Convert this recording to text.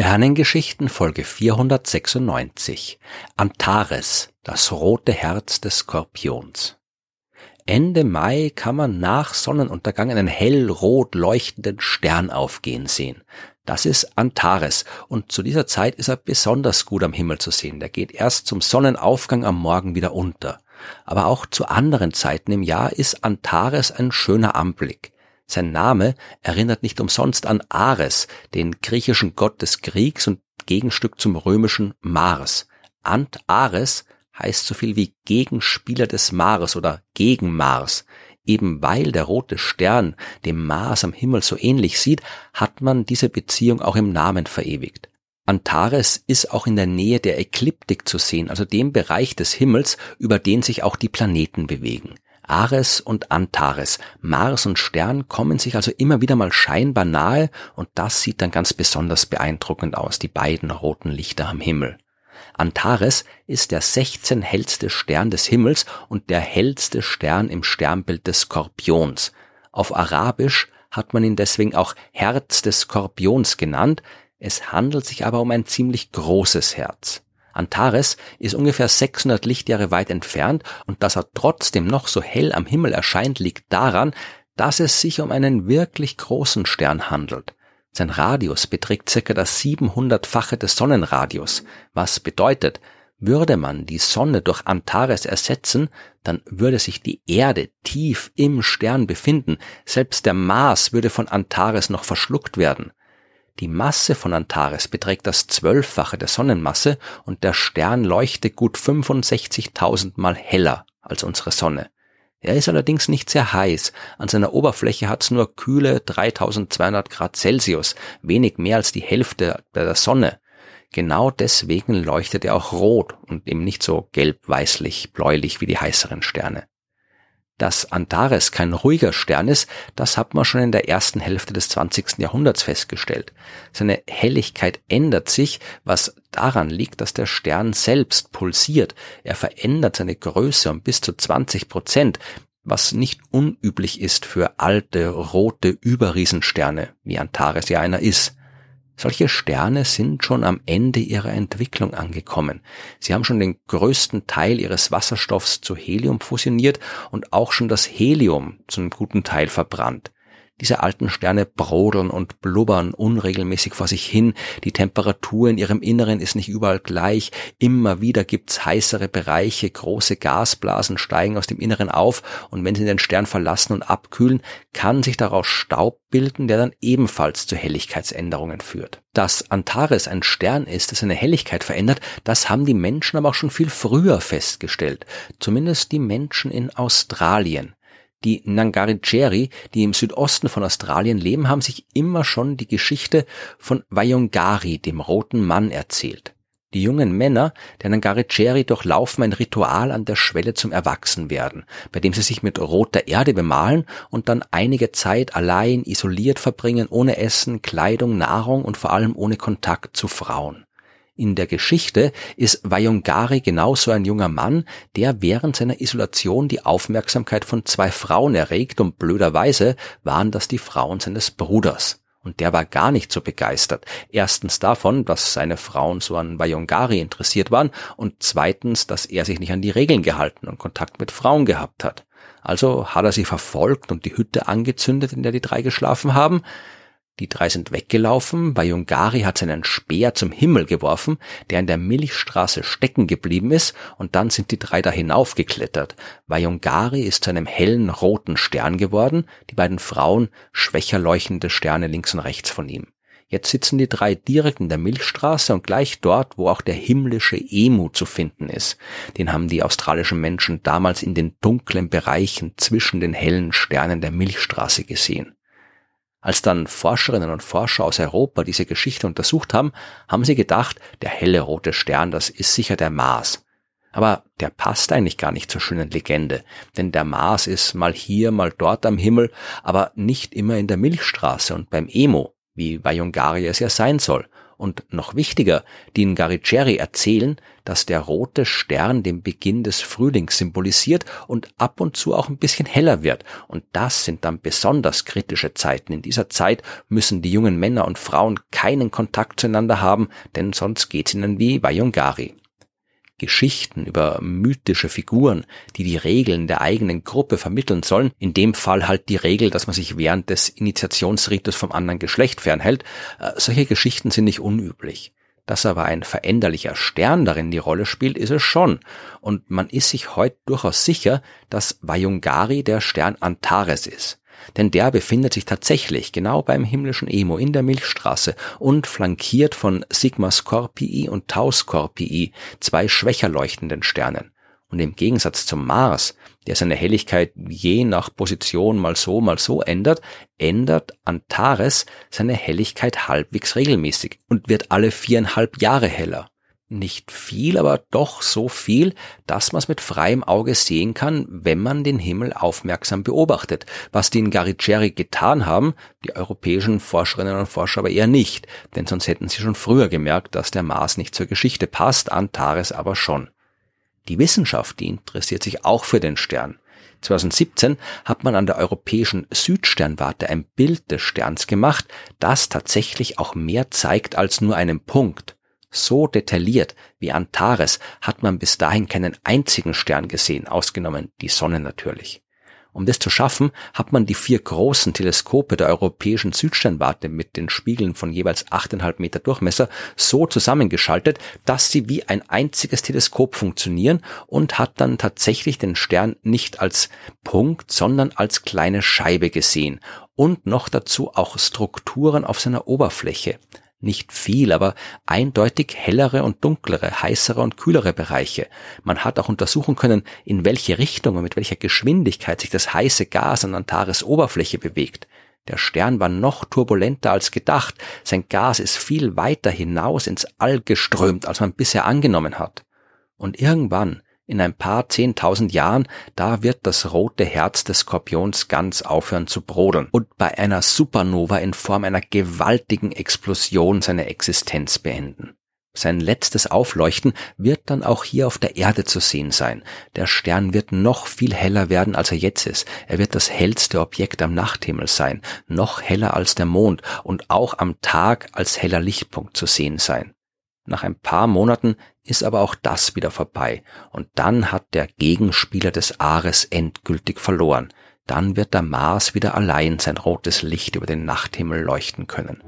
Sternengeschichten Folge 496 Antares, das rote Herz des Skorpions. Ende Mai kann man nach Sonnenuntergang einen hellrot leuchtenden Stern aufgehen sehen. Das ist Antares und zu dieser Zeit ist er besonders gut am Himmel zu sehen. Der geht erst zum Sonnenaufgang am Morgen wieder unter. Aber auch zu anderen Zeiten im Jahr ist Antares ein schöner Anblick. Sein Name erinnert nicht umsonst an Ares, den griechischen Gott des Kriegs und Gegenstück zum römischen Mars. Antares heißt so viel wie Gegenspieler des Mars oder gegen Mars. Eben weil der rote Stern dem Mars am Himmel so ähnlich sieht, hat man diese Beziehung auch im Namen verewigt. Antares ist auch in der Nähe der Ekliptik zu sehen, also dem Bereich des Himmels, über den sich auch die Planeten bewegen. Ares und Antares, Mars und Stern kommen sich also immer wieder mal scheinbar nahe und das sieht dann ganz besonders beeindruckend aus, die beiden roten Lichter am Himmel. Antares ist der 16 hellste Stern des Himmels und der hellste Stern im Sternbild des Skorpions. Auf Arabisch hat man ihn deswegen auch Herz des Skorpions genannt, es handelt sich aber um ein ziemlich großes Herz. Antares ist ungefähr 600 Lichtjahre weit entfernt und dass er trotzdem noch so hell am Himmel erscheint, liegt daran, dass es sich um einen wirklich großen Stern handelt. Sein Radius beträgt circa das 700-fache des Sonnenradius, was bedeutet, würde man die Sonne durch Antares ersetzen, dann würde sich die Erde tief im Stern befinden, selbst der Mars würde von Antares noch verschluckt werden. Die Masse von Antares beträgt das Zwölffache der Sonnenmasse und der Stern leuchtet gut 65.000 Mal heller als unsere Sonne. Er ist allerdings nicht sehr heiß. An seiner Oberfläche hat es nur kühle 3200 Grad Celsius, wenig mehr als die Hälfte der Sonne. Genau deswegen leuchtet er auch rot und eben nicht so gelb-weißlich, bläulich wie die heißeren Sterne. Dass Antares kein ruhiger Stern ist, das hat man schon in der ersten Hälfte des 20. Jahrhunderts festgestellt. Seine Helligkeit ändert sich, was daran liegt, dass der Stern selbst pulsiert. Er verändert seine Größe um bis zu 20 Prozent, was nicht unüblich ist für alte, rote Überriesensterne, wie Antares ja einer ist. Solche Sterne sind schon am Ende ihrer Entwicklung angekommen. Sie haben schon den größten Teil ihres Wasserstoffs zu Helium fusioniert und auch schon das Helium zu einem guten Teil verbrannt. Diese alten Sterne brodeln und blubbern unregelmäßig vor sich hin, die Temperatur in ihrem Inneren ist nicht überall gleich, immer wieder gibt's heißere Bereiche, große Gasblasen steigen aus dem Inneren auf. Und wenn sie den Stern verlassen und abkühlen, kann sich daraus Staub bilden, der dann ebenfalls zu Helligkeitsänderungen führt. Dass Antares ein Stern ist, das seine Helligkeit verändert, das haben die Menschen aber auch schon viel früher festgestellt, zumindest die Menschen in Australien. Die Ngarrindjeri, die im Südosten von Australien leben, haben sich immer schon die Geschichte von Wayongari, dem roten Mann, erzählt. Die jungen Männer der Ngarrindjeri durchlaufen ein Ritual an der Schwelle zum Erwachsenwerden, bei dem sie sich mit roter Erde bemalen und dann einige Zeit allein isoliert verbringen, ohne Essen, Kleidung, Nahrung und vor allem ohne Kontakt zu Frauen. In der Geschichte ist Vayongari genauso ein junger Mann, der während seiner Isolation die Aufmerksamkeit von zwei Frauen erregt und blöderweise waren das die Frauen seines Bruders. Und der war gar nicht so begeistert. Erstens davon, dass seine Frauen so an Vayongari interessiert waren und zweitens, dass er sich nicht an die Regeln gehalten und Kontakt mit Frauen gehabt hat. Also hat er sie verfolgt und die Hütte angezündet, in der die drei geschlafen haben. Die drei sind weggelaufen, Vajungari hat seinen Speer zum Himmel geworfen, der in der Milchstraße stecken geblieben ist, und dann sind die drei da hinaufgeklettert. Vajungari ist zu einem hellen roten Stern geworden, die beiden Frauen schwächer leuchtende Sterne links und rechts von ihm. Jetzt sitzen die drei direkt in der Milchstraße und gleich dort, wo auch der himmlische Emu zu finden ist. Den haben die australischen Menschen damals in den dunklen Bereichen zwischen den hellen Sternen der Milchstraße gesehen. Als dann Forscherinnen und Forscher aus Europa diese Geschichte untersucht haben, haben sie gedacht, der helle rote Stern, das ist sicher der Mars. Aber der passt eigentlich gar nicht zur schönen Legende, denn der Mars ist mal hier, mal dort am Himmel, aber nicht immer in der Milchstraße und beim Emo, wie bei Jungari es ja sein soll. Und noch wichtiger, die Ngariceri erzählen, dass der rote Stern den Beginn des Frühlings symbolisiert und ab und zu auch ein bisschen heller wird. Und das sind dann besonders kritische Zeiten. In dieser Zeit müssen die jungen Männer und Frauen keinen Kontakt zueinander haben, denn sonst geht's ihnen wie bei Jungari. Geschichten über mythische Figuren, die die Regeln der eigenen Gruppe vermitteln sollen, in dem Fall halt die Regel, dass man sich während des Initiationsritus vom anderen Geschlecht fernhält, äh, solche Geschichten sind nicht unüblich. Dass aber ein veränderlicher Stern darin die Rolle spielt, ist es schon. Und man ist sich heute durchaus sicher, dass Vajungari der Stern Antares ist denn der befindet sich tatsächlich genau beim himmlischen Emo in der Milchstraße und flankiert von Sigma Scorpii und Tau Scorpii, zwei schwächer leuchtenden Sternen. Und im Gegensatz zum Mars, der seine Helligkeit je nach Position mal so, mal so ändert, ändert Antares seine Helligkeit halbwegs regelmäßig und wird alle viereinhalb Jahre heller nicht viel, aber doch so viel, dass man es mit freiem Auge sehen kann, wenn man den Himmel aufmerksam beobachtet. Was die in Gariceri getan haben, die europäischen Forscherinnen und Forscher aber eher nicht, denn sonst hätten sie schon früher gemerkt, dass der Mars nicht zur Geschichte passt, Antares aber schon. Die Wissenschaft, die interessiert sich auch für den Stern. 2017 hat man an der europäischen Südsternwarte ein Bild des Sterns gemacht, das tatsächlich auch mehr zeigt als nur einen Punkt. So detailliert wie Antares hat man bis dahin keinen einzigen Stern gesehen, ausgenommen die Sonne natürlich. Um das zu schaffen, hat man die vier großen Teleskope der europäischen Südsternwarte mit den Spiegeln von jeweils 8,5 Meter Durchmesser so zusammengeschaltet, dass sie wie ein einziges Teleskop funktionieren und hat dann tatsächlich den Stern nicht als Punkt, sondern als kleine Scheibe gesehen und noch dazu auch Strukturen auf seiner Oberfläche nicht viel, aber eindeutig hellere und dunklere, heißere und kühlere Bereiche. Man hat auch untersuchen können, in welche Richtung und mit welcher Geschwindigkeit sich das heiße Gas an Antares Oberfläche bewegt. Der Stern war noch turbulenter als gedacht. Sein Gas ist viel weiter hinaus ins All geströmt, als man bisher angenommen hat. Und irgendwann, in ein paar zehntausend Jahren, da wird das rote Herz des Skorpions ganz aufhören zu brodeln und bei einer Supernova in Form einer gewaltigen Explosion seine Existenz beenden. Sein letztes Aufleuchten wird dann auch hier auf der Erde zu sehen sein. Der Stern wird noch viel heller werden, als er jetzt ist. Er wird das hellste Objekt am Nachthimmel sein, noch heller als der Mond und auch am Tag als heller Lichtpunkt zu sehen sein. Nach ein paar Monaten ist aber auch das wieder vorbei und dann hat der Gegenspieler des Ares endgültig verloren. Dann wird der Mars wieder allein sein rotes Licht über den Nachthimmel leuchten können.